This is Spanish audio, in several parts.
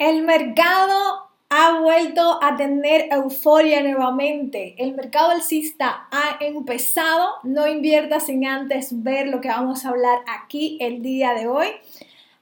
El mercado ha vuelto a tener euforia nuevamente. El mercado alcista ha empezado. No invierta sin antes ver lo que vamos a hablar aquí el día de hoy.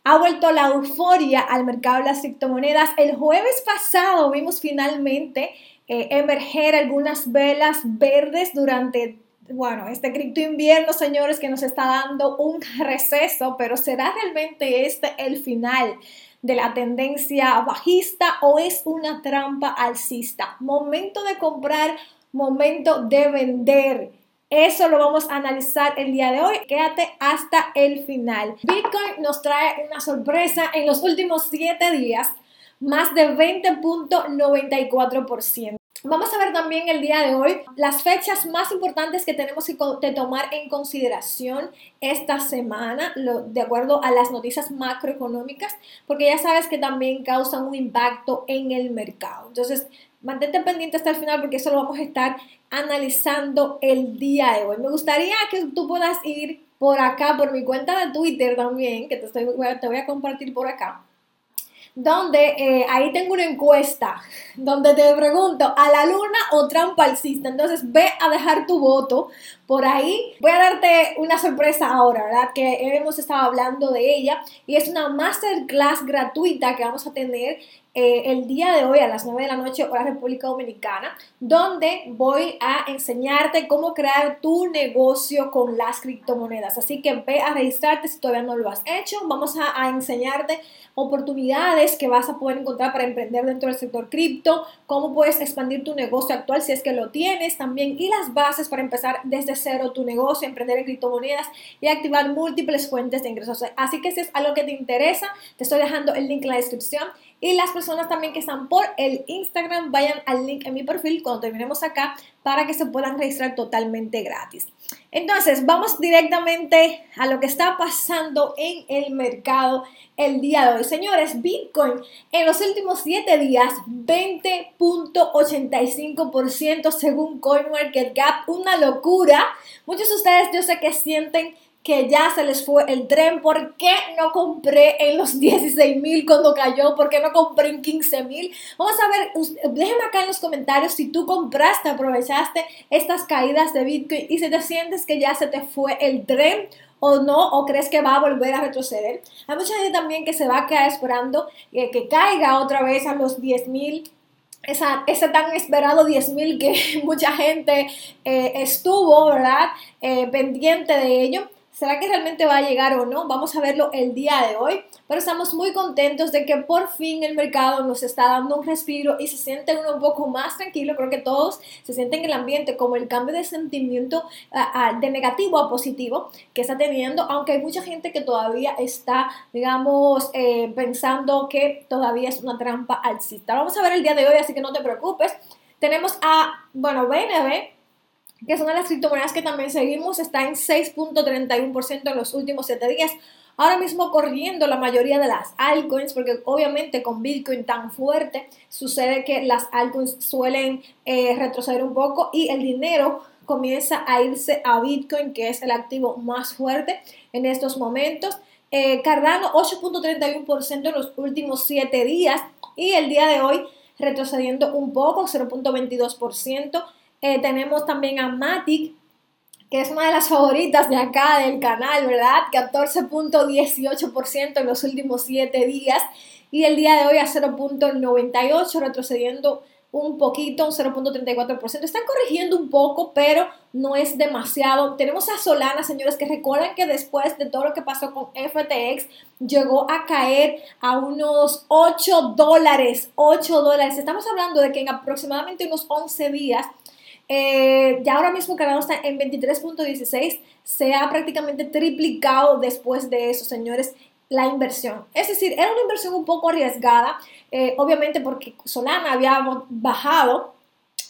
Ha vuelto la euforia al mercado de las criptomonedas. El jueves pasado vimos finalmente eh, emerger algunas velas verdes durante bueno, este cripto invierno, señores, que nos está dando un receso, pero ¿será realmente este el final de la tendencia bajista o es una trampa alcista? Momento de comprar, momento de vender. Eso lo vamos a analizar el día de hoy. Quédate hasta el final. Bitcoin nos trae una sorpresa en los últimos 7 días, más de 20.94%. Vamos a ver también el día de hoy las fechas más importantes que tenemos que tomar en consideración esta semana, de acuerdo a las noticias macroeconómicas, porque ya sabes que también causan un impacto en el mercado. Entonces, mantente pendiente hasta el final porque eso lo vamos a estar analizando el día de hoy. Me gustaría que tú puedas ir por acá, por mi cuenta de Twitter también, que te, estoy, te voy a compartir por acá donde eh, ahí tengo una encuesta donde te pregunto, ¿a la luna o trampa alcista? Entonces ve a dejar tu voto por ahí. Voy a darte una sorpresa ahora, ¿verdad? Que hemos estado hablando de ella y es una masterclass gratuita que vamos a tener eh, el día de hoy a las 9 de la noche, hora República Dominicana, donde voy a enseñarte cómo crear tu negocio con las criptomonedas. Así que ve a registrarte si todavía no lo has hecho. Vamos a, enseñarte oportunidades que vas a poder encontrar para emprender dentro del sector cripto, cómo puedes expandir tu negocio actual si es que lo tienes también y las bases para empezar desde cero tu negocio, emprender en criptomonedas y activar múltiples fuentes de ingresos. Así que si es algo que te interesa, te estoy dejando el link en la descripción y las personas también que están por el Instagram, vayan al link en mi perfil cuando terminemos acá para que se puedan registrar totalmente gratis. Entonces, vamos directamente a lo que está pasando en el mercado el día de hoy. Señores, Bitcoin en los últimos 7 días, 20.85% según CoinMarketCap, una locura. Muchos de ustedes yo sé que sienten que ya se les fue el tren. ¿Por qué no compré en los 16 mil cuando cayó? ¿Por qué no compré en 15 mil? Vamos a ver, déjenme acá en los comentarios si tú compraste, aprovechaste estas caídas de Bitcoin y si te sientes que ya se te fue el tren o no, o crees que va a volver a retroceder. Hay mucha gente también que se va a quedar esperando que, que caiga otra vez a los 10 mil ese tan esperado 10 mil que mucha gente eh, estuvo, ¿verdad? Eh, pendiente de ello. ¿Será que realmente va a llegar o no? Vamos a verlo el día de hoy, pero estamos muy contentos de que por fin el mercado nos está dando un respiro y se siente uno un poco más tranquilo. Creo que todos se sienten en el ambiente como el cambio de sentimiento de negativo a positivo que está teniendo, aunque hay mucha gente que todavía está, digamos, eh, pensando que todavía es una trampa alcista. Vamos a ver el día de hoy, así que no te preocupes. Tenemos a, bueno, BNB que son las criptomonedas que también seguimos, está en 6.31% en los últimos 7 días. Ahora mismo corriendo la mayoría de las altcoins, porque obviamente con Bitcoin tan fuerte sucede que las altcoins suelen eh, retroceder un poco y el dinero comienza a irse a Bitcoin, que es el activo más fuerte en estos momentos. Eh, Cardano 8.31% en los últimos 7 días y el día de hoy retrocediendo un poco, 0.22%. Eh, tenemos también a Matic, que es una de las favoritas de acá del canal, ¿verdad? 14.18% en los últimos 7 días y el día de hoy a 0.98, retrocediendo un poquito, un 0.34%. Están corrigiendo un poco, pero no es demasiado. Tenemos a Solana, señores, que recuerden que después de todo lo que pasó con FTX, llegó a caer a unos 8 dólares. 8 dólares. Estamos hablando de que en aproximadamente unos 11 días eh, ya ahora mismo Cardano está en 23.16, se ha prácticamente triplicado después de eso, señores, la inversión. Es decir, era una inversión un poco arriesgada, eh, obviamente porque Solana había bajado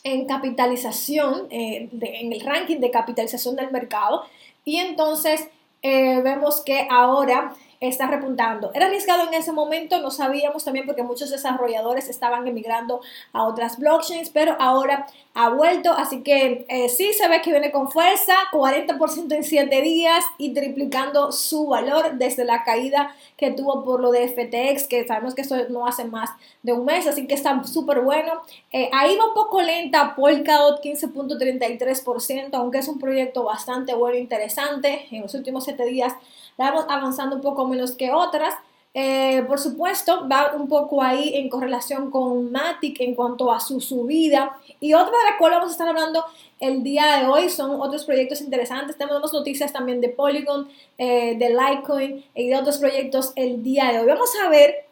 en capitalización, eh, en el ranking de capitalización del mercado, y entonces vemos que ahora está repuntando. Era arriesgado en ese momento, no sabíamos también porque muchos desarrolladores estaban emigrando a otras blockchains, pero ahora ha vuelto, así que eh, sí se ve que viene con fuerza, 40% en 7 días y triplicando su valor desde la caída que tuvo por lo de FTX, que sabemos que esto no hace más de un mes, así que está súper bueno. Eh, ahí va un poco lenta Polkadot, 15.33%, aunque es un proyecto bastante bueno e interesante. En los últimos 7 días vamos avanzando un poco menos que otras. Eh, por supuesto, va un poco ahí en correlación con Matic en cuanto a su subida. Y otra de la cual vamos a estar hablando el día de hoy son otros proyectos interesantes. Tenemos noticias también de Polygon, eh, de Litecoin y de otros proyectos el día de hoy. Vamos a ver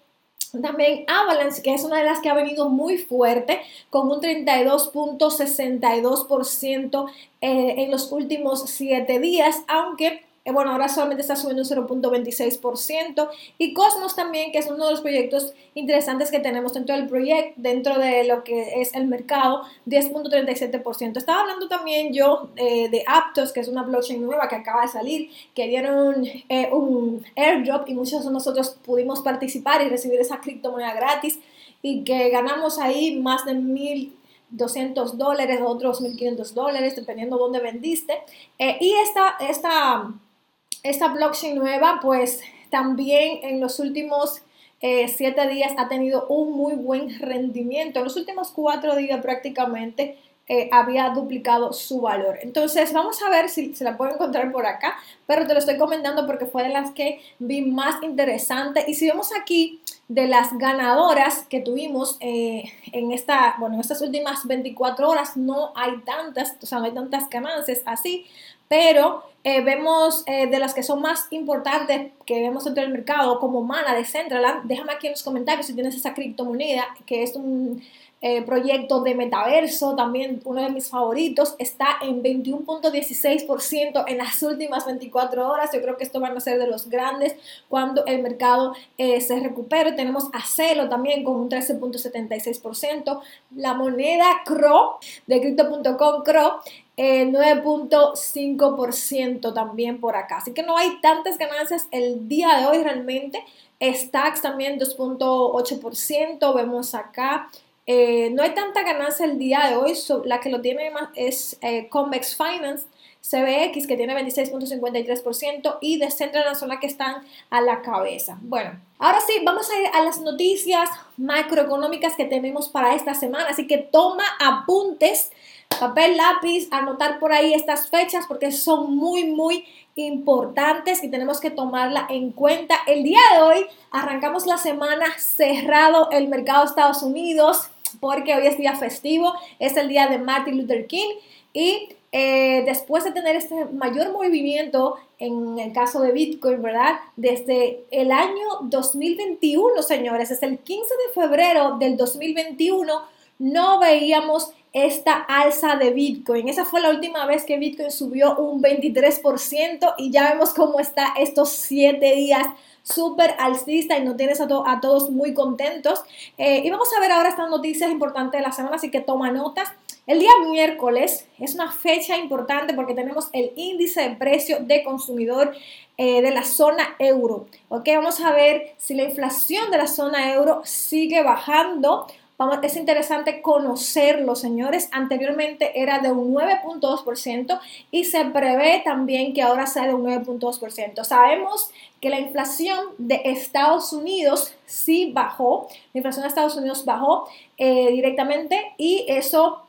también Avalanche, que es una de las que ha venido muy fuerte, con un 32.62% eh, en los últimos 7 días, aunque eh, bueno, ahora solamente está subiendo un 0.26%. Y Cosmos también, que es uno de los proyectos interesantes que tenemos dentro del proyecto, dentro de lo que es el mercado, 10.37%. Estaba hablando también yo eh, de Aptos, que es una blockchain nueva que acaba de salir, que dieron eh, un airdrop y muchos de nosotros pudimos participar y recibir esa criptomoneda gratis y que ganamos ahí más de mil 200 dólares, otros 1.500 dólares, dependiendo dónde vendiste. y esta, esta esta blockchain nueva, pues también en los últimos eh, siete días ha tenido un muy buen rendimiento. En los últimos cuatro días prácticamente eh, había duplicado su valor. Entonces vamos a ver si se la puedo encontrar por acá, pero te lo estoy comentando porque fue de las que vi más interesante. Y si vemos aquí de las ganadoras que tuvimos eh, en, esta, bueno, en estas últimas 24 horas, no hay tantas, o sea, no hay tantas ganancias así, pero eh, vemos eh, de las que son más importantes que vemos dentro del mercado, como Mana de Centraland. Déjame aquí en los comentarios si tienes esa criptomoneda, que es un eh, proyecto de metaverso, también uno de mis favoritos, está en 21.16% en las últimas 24 horas. Yo creo que esto van a ser de los grandes cuando el mercado se recupere. Tenemos a Celo también con un 13.76%. La moneda CRO de Crypto.com CRO 9.5% eh, también por acá. Así que no hay tantas ganancias el día de hoy realmente. Stacks también 2.8%. Vemos acá eh, no hay tanta ganancia el día de hoy, la que lo tiene más es eh, Convex Finance, CBX que tiene 26.53% y Decentraland son las que están a la cabeza. Bueno, ahora sí, vamos a ir a las noticias macroeconómicas que tenemos para esta semana, así que toma apuntes, papel, lápiz, anotar por ahí estas fechas porque son muy, muy importantes y tenemos que tomarla en cuenta. El día de hoy arrancamos la semana cerrado el mercado de Estados Unidos porque hoy es día festivo, es el día de Martin Luther King y eh, después de tener este mayor movimiento en el caso de Bitcoin, ¿verdad? Desde el año 2021, señores, desde el 15 de febrero del 2021 no veíamos esta alza de Bitcoin. Esa fue la última vez que Bitcoin subió un 23% y ya vemos cómo está estos 7 días súper alcista y no tienes a, a, todos muy contentos. Eh, y vamos a ver ahora estas noticias importantes de la semana, así que toma notas. El día miércoles es una fecha importante porque tenemos el índice de precio de consumidor eh, de la zona euro. Ok, vamos a ver si la inflación de la zona euro sigue bajando Es interesante conocerlo, señores. Anteriormente era de un 9.2% y se prevé también que ahora sea de un 9.2%. Sabemos que la inflación de Estados Unidos sí bajó, la inflación de Estados Unidos bajó eh, directamente y eso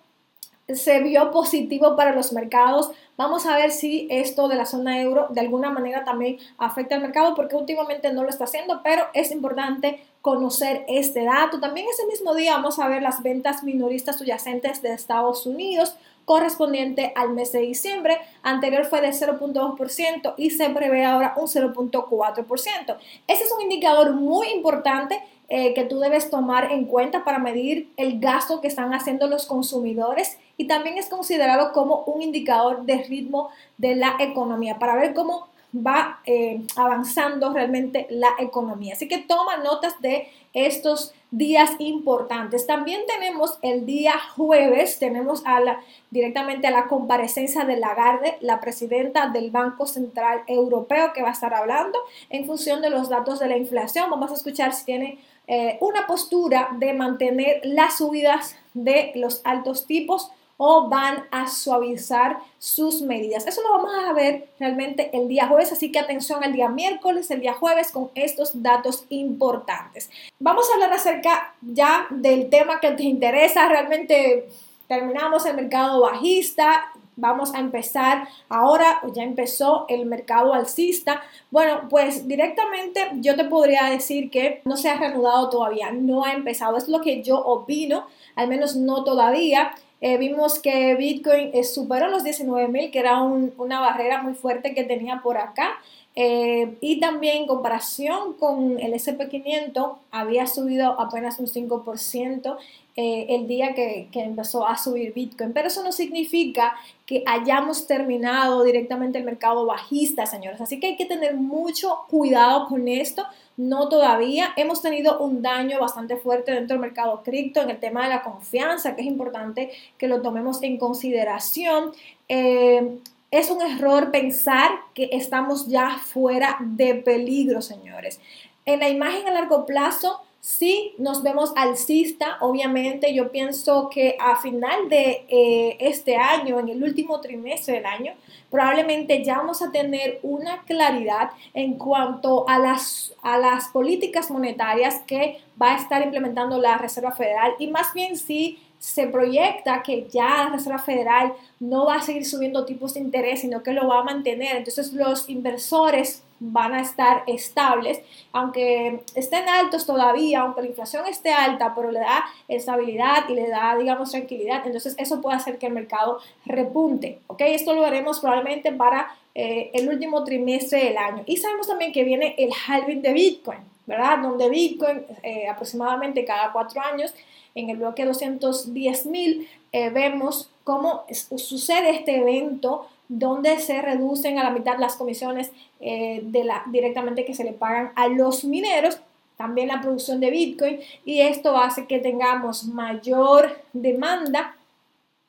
se vio positivo para los mercados. Vamos a ver si esto de la zona euro de alguna manera también afecta al mercado porque últimamente no lo está haciendo, pero es importante conocer este dato. También ese mismo día vamos a ver las ventas minoristas subyacentes de Estados Unidos correspondiente al mes de diciembre. Anterior fue de 0.2% y se prevé ahora un 0.4%. Ese es un indicador muy importante eh, que tú debes tomar en cuenta para medir el gasto que están haciendo los consumidores y también es considerado como un indicador de ritmo de la economía para ver cómo va eh, avanzando realmente la economía. Así que toma notas de estos días importantes. También tenemos el día jueves, tenemos a la, directamente a la comparecencia de Lagarde, la presidenta del Banco Central Europeo, que va a estar hablando en función de los datos de la inflación. Vamos a escuchar si tiene eh, una postura de mantener las subidas de los altos tipos o van a suavizar sus medidas. Eso lo vamos a ver realmente el día jueves, así que atención al día miércoles, el día jueves con estos datos importantes. Vamos a hablar acerca ya del tema que te interesa, realmente terminamos el mercado bajista, vamos a empezar ahora, ya empezó el mercado alcista. Bueno, pues directamente yo te podría decir que no se ha reanudado todavía, no ha empezado, es lo que yo opino, al menos no todavía. Eh, vimos que Bitcoin eh, superó los 19 mil, que era una barrera muy fuerte que tenía por acá. Eh, y también en comparación con el SP500 había subido apenas un 5% el día que, que, empezó a subir Bitcoin. Pero eso no significa que hayamos terminado directamente el mercado bajista, señores. Así que hay que tener mucho cuidado con esto no todavía. Hemos tenido un daño bastante fuerte dentro del mercado cripto en el tema de la confianza, que es importante que lo tomemos en consideración. Eh, es un error pensar que estamos ya fuera de peligro, señores. En la imagen a largo plazo, sí nos vemos alcista, obviamente yo pienso que a final de eh, este año, en el último trimestre del año, probablemente ya vamos a tener una claridad en cuanto a las, a las políticas monetarias que va a estar implementando la Reserva Federal y más bien si se proyecta que ya la Reserva Federal no va a seguir subiendo tipos de interés, sino que lo va a mantener. Entonces los inversores van a estar estables, aunque estén altos todavía, aunque la inflación esté alta, pero le da estabilidad y le da, digamos, tranquilidad. Entonces eso puede hacer que el mercado repunte. ¿ok? Esto lo haremos probablemente para eh, el último trimestre del año. Y sabemos también que viene el halving de Bitcoin, ¿verdad? Donde Bitcoin eh, aproximadamente cada cuatro años en el bloque 210 mil, eh, vemos cómo sucede este evento donde se reducen a la mitad las comisiones eh, de la, directamente que se le pagan a los mineros, también la producción de Bitcoin, y esto hace que tengamos mayor demanda,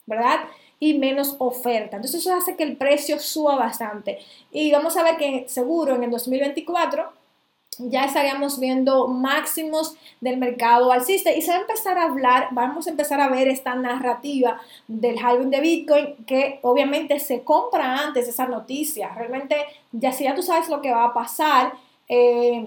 ¿verdad? y menos oferta. Entonces eso hace que el precio suba bastante. Y vamos a ver que seguro en el 2024 ya estaríamos viendo máximos del mercado alcista y se va a empezar a hablar, vamos a empezar a ver esta narrativa del halving de Bitcoin que obviamente se compra antes esa noticia. Realmente ya si ya tú sabes lo que va a pasar, eh,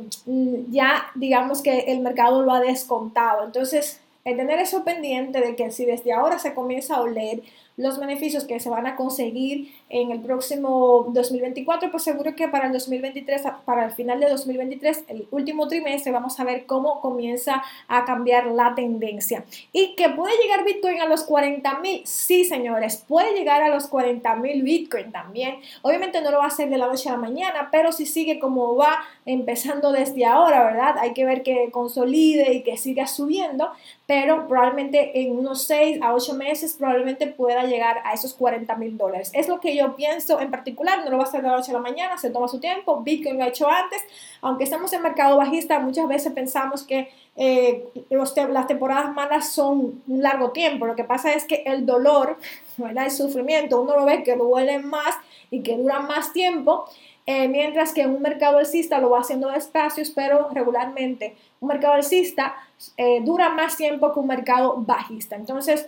ya digamos que el mercado lo ha descontado. Entonces, el tener eso pendiente de que si desde ahora se comienza a oler los beneficios que se van a conseguir en el próximo 2024, pues seguro que para el 2023, para el final de 2023, el último trimestre, vamos a ver cómo comienza a cambiar la tendencia. ¿Y que puede llegar Bitcoin a los 40 mil? Sí, señores, puede llegar a los 40 mil Bitcoin también. Obviamente no lo va a hacer de la noche a la mañana, pero si sigue como va empezando desde ahora, ¿verdad? Hay que ver que consolide y que siga subiendo, pero probablemente en unos 6 a 8 meses probablemente pueda llegar a esos 40 mil dólares. Es lo que yo pienso en particular, no lo va a hacer de la noche a la mañana, se toma su tiempo, Bitcoin lo ha hecho antes, aunque estamos en mercado bajista, muchas veces pensamos que eh, las temporadas malas son un largo tiempo, lo que pasa es que el dolor, ¿verdad? el sufrimiento, uno lo ve que duele más y que dura más tiempo, eh, mientras que un mercado alcista lo va haciendo despacio, pero regularmente un mercado alcista eh, dura más tiempo que un mercado bajista. Entonces,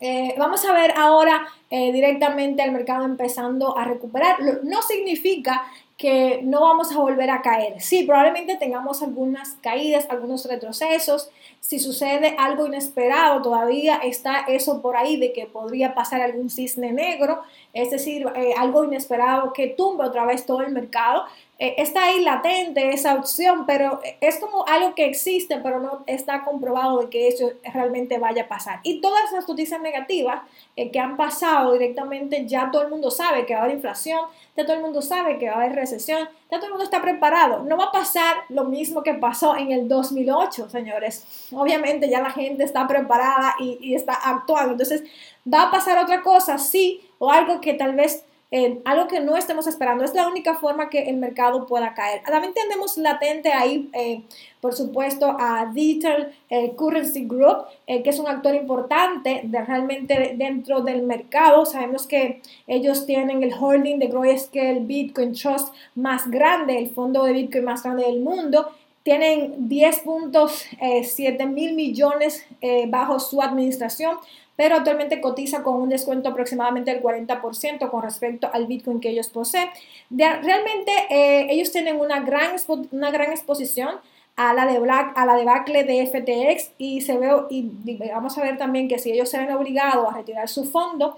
eh, vamos a ver ahora directamente al mercado empezando a recuperar. No significa que no vamos a volver a caer. Sí, probablemente tengamos algunas caídas, algunos retrocesos. Si sucede algo inesperado, todavía está eso por ahí de que podría pasar algún cisne negro, es decir, eh, algo inesperado que tumbe otra vez todo el mercado. Eh, está ahí latente esa opción, pero es como algo que existe, pero no está comprobado de que eso realmente vaya a pasar. Y todas las noticias negativas eh, que han pasado directamente, ya todo el mundo sabe que va a haber inflación, ya todo el mundo sabe que va a haber recesión, ya todo el mundo está preparado. No va a pasar lo mismo que pasó en el 2008, señores. Obviamente ya la gente está preparada y, y está actuando. Entonces, ¿va a pasar otra cosa? Sí, o algo que tal vez eh, algo que no estemos esperando. Es la única forma que el mercado pueda caer. También tenemos latente ahí, eh, por supuesto, a Digital eh, Currency Group, que es un actor importante de, realmente dentro del mercado. Sabemos que ellos tienen el holding de Grayscale Bitcoin Trust más grande, el fondo de Bitcoin más grande del mundo tienen 10.7 mil millones bajo su administración pero actualmente cotiza con un descuento aproximadamente del 40% con respecto al Bitcoin que ellos poseen. realmente eh, ellos tienen una gran, una gran exposición a la, de Black, a la debacle de FTX y, se ve, y vamos a ver también que si ellos se ven obligados a retirar su fondo,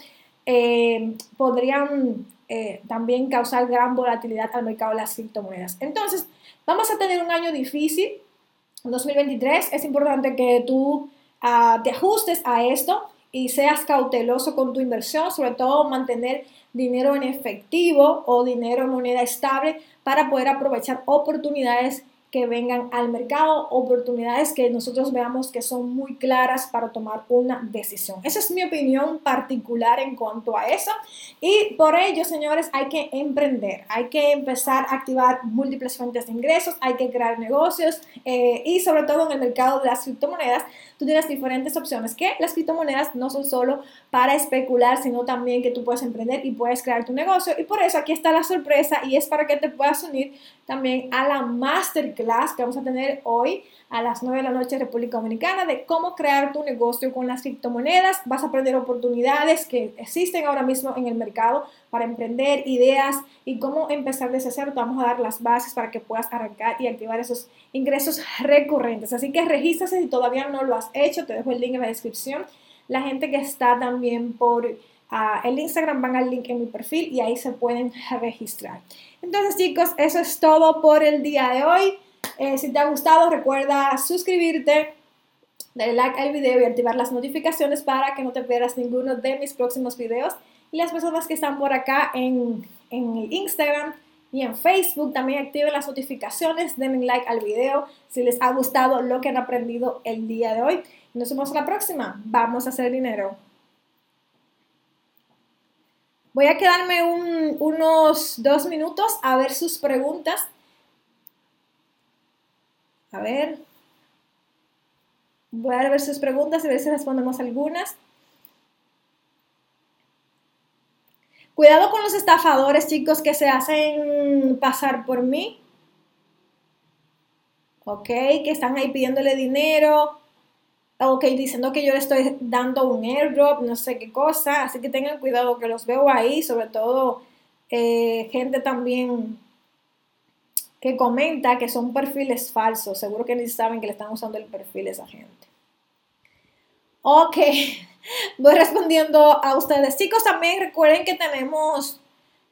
eh, podrían eh, también causar gran volatilidad al mercado de las criptomonedas. Entonces, vamos a tener un año difícil, 2023. Es importante que tú ah, te ajustes a esto y seas cauteloso con tu inversión, sobre todo mantener dinero en efectivo o dinero en moneda estable para poder aprovechar oportunidades que vengan al mercado, oportunidades que nosotros veamos que son muy claras para tomar una decisión. Esa es mi opinión particular en cuanto a eso. Y por ello, señores, hay que emprender, hay que empezar a activar múltiples fuentes de ingresos, hay que crear negocios eh, y sobre todo en el mercado de las criptomonedas, tú tienes diferentes opciones que las criptomonedas no son solo para especular, sino también que tú puedes emprender y puedes crear tu negocio. Y por eso aquí está la sorpresa y es para que te puedas unir también a la masterclass que vamos a tener hoy a las 9 de la noche en República Dominicana de cómo crear tu negocio con las criptomonedas. Vas a aprender oportunidades que existen ahora mismo en el mercado para emprender, ideas y cómo empezar desde cero. Te vamos a dar las bases para que puedas arrancar y activar esos ingresos recurrentes. Así que regístrate si todavía no lo has hecho. Te dejo el link en la descripción. La gente que está también por el Instagram, van al link en mi perfil y ahí se pueden registrar. Entonces chicos, eso es todo por el día de hoy. Eh, si te ha gustado, recuerda suscribirte, darle like al video y activar las notificaciones para que no te pierdas ninguno de mis próximos videos. Y las personas que están por acá en, en Instagram y en Facebook también activen las notificaciones, denle like al video si les ha gustado lo que han aprendido el día de hoy. Nos vemos la próxima. Vamos a hacer dinero. Voy a quedarme unos dos minutos a ver sus preguntas. A ver. Voy a ver sus preguntas y a ver si respondemos algunas. Cuidado con los estafadores, chicos, que se hacen pasar por mí. ¿Ok? Que están ahí pidiéndole dinero ok, diciendo que yo le estoy dando un airdrop, no sé qué cosa, así que tengan cuidado que los veo ahí, sobre todo eh, gente también que comenta que son perfiles falsos, seguro que ni saben que le están usando el perfil a esa gente. Ok, voy respondiendo a ustedes. Chicos, también recuerden que tenemos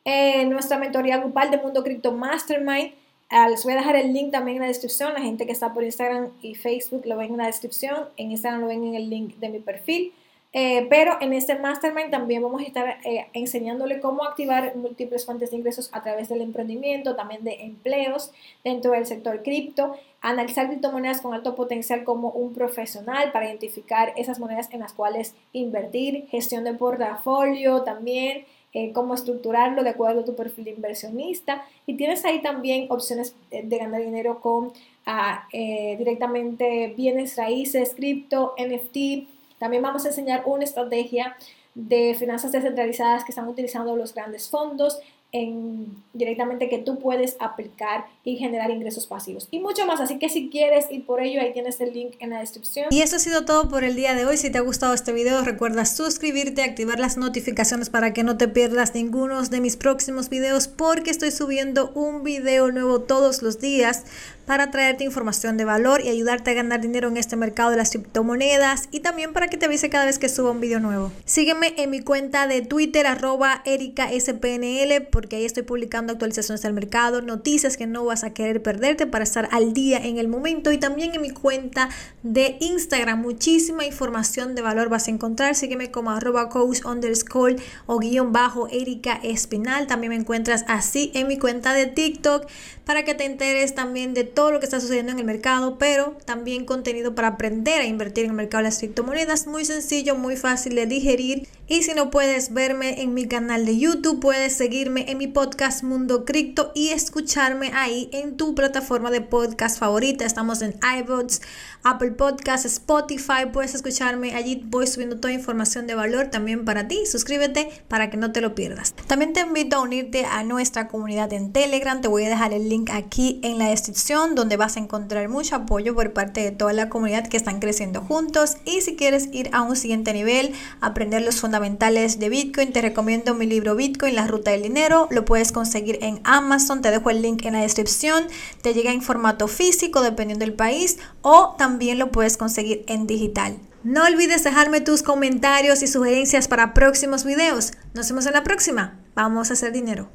eh, nuestra mentoría grupal de Mundo Cripto Mastermind Ah, les voy a dejar el link también en la descripción. La gente que está por Instagram y Facebook lo ven en la descripción. En Instagram lo ven en el link de mi perfil. Eh, pero en este mastermind también vamos a estar eh, enseñándole cómo activar múltiples fuentes de ingresos a través del emprendimiento, también de empleos dentro del sector cripto, analizar criptomonedas con alto potencial como un profesional para identificar esas monedas en las cuales invertir, gestión de portafolio también, eh, cómo estructurarlo de acuerdo a tu perfil inversionista y tienes ahí también opciones de ganar dinero con ah, eh, directamente bienes raíces, cripto, NFT. También vamos a enseñar una estrategia de finanzas descentralizadas que están utilizando los grandes fondos en, directamente que tú puedes aplicar y generar ingresos pasivos y mucho más. Así que si quieres ir por ello, ahí tienes el link en la descripción. Y eso ha sido todo por el día de hoy. Si te ha gustado este video, recuerda suscribirte, activar las notificaciones para que no te pierdas ninguno de mis próximos videos porque estoy subiendo un video nuevo todos los días para traerte información de valor y ayudarte a ganar dinero en este mercado de las criptomonedas y también para que te avise cada vez que suba un video nuevo. Sígueme en mi cuenta de Twitter arroba ericaspnl porque ahí estoy publicando actualizaciones del mercado, noticias que no vas a querer perderte para estar al día en el momento y también en mi cuenta de Instagram. Muchísima información de valor vas a encontrar. Sígueme como arroba coach underscore o guion bajo Erika Espinal. También me encuentras así en mi cuenta de TikTok para que te enteres también de todo lo que está sucediendo en el mercado, pero también contenido para aprender a invertir en el mercado de las criptomonedas. Muy sencillo, muy fácil de digerir. Y si no puedes verme en mi canal de YouTube, puedes seguirme en mi podcast Mundo Cripto y escucharme ahí en tu plataforma de podcast favorita. Estamos en iBots, Apple Podcasts, Spotify. Puedes escucharme allí. Voy subiendo toda información de valor también para ti. Suscríbete para que no te lo pierdas. También te invito a unirte a nuestra comunidad en Telegram. Te voy a dejar el link aquí en la descripción donde vas a encontrar mucho apoyo por parte de toda la comunidad que están creciendo juntos. Y si quieres ir a un siguiente nivel, aprender los fundamentales de Bitcoin, te recomiendo mi libro Bitcoin, la ruta del dinero. Lo puedes conseguir en Amazon. Te dejo el link en la descripción. Te llega en formato físico dependiendo del país o también lo puedes conseguir en digital. No olvides dejarme tus comentarios y sugerencias para próximos videos. Nos vemos en la próxima. Vamos a hacer dinero.